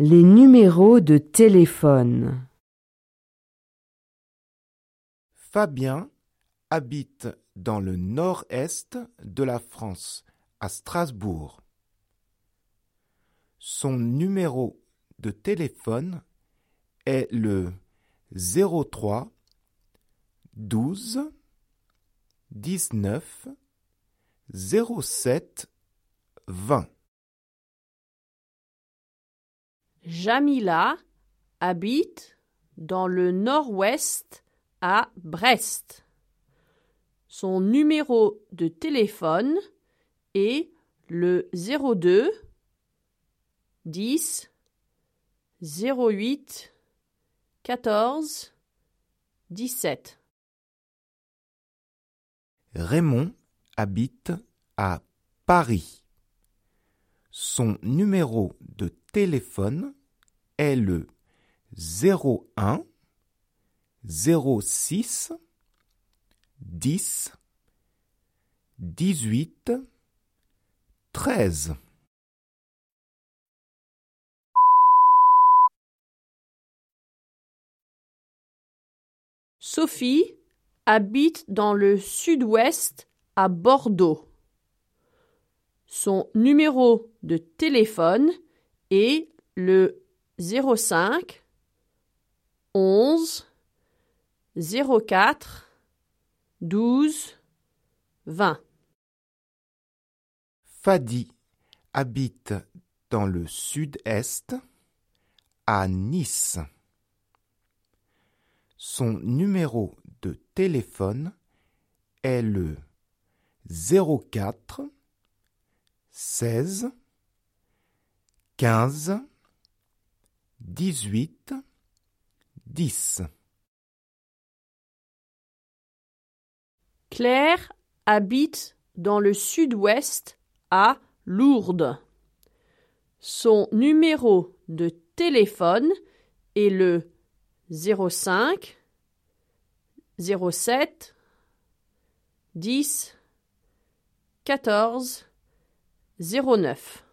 Les numéros de téléphone. Fabien habite dans le nord-est de la France, à Strasbourg. Son numéro de téléphone est le 03 12 19 07 20. Jamila habite dans le nord-ouest à Brest. Son numéro de téléphone est le 02 10 08 14 17. Raymond habite à Paris. Son numéro de téléphone est le 01 06 10 18 13. Sophie habite dans le sud-ouest à Bordeaux. Son numéro de téléphone est le 05 11 04 12 20. Fadi habite dans le sud-est à Nice. Son numéro de téléphone est le 04 16 15 18 10. Claire habite dans le sud-ouest à Lourdes. Son numéro de téléphone est le 05 07 10 14 09.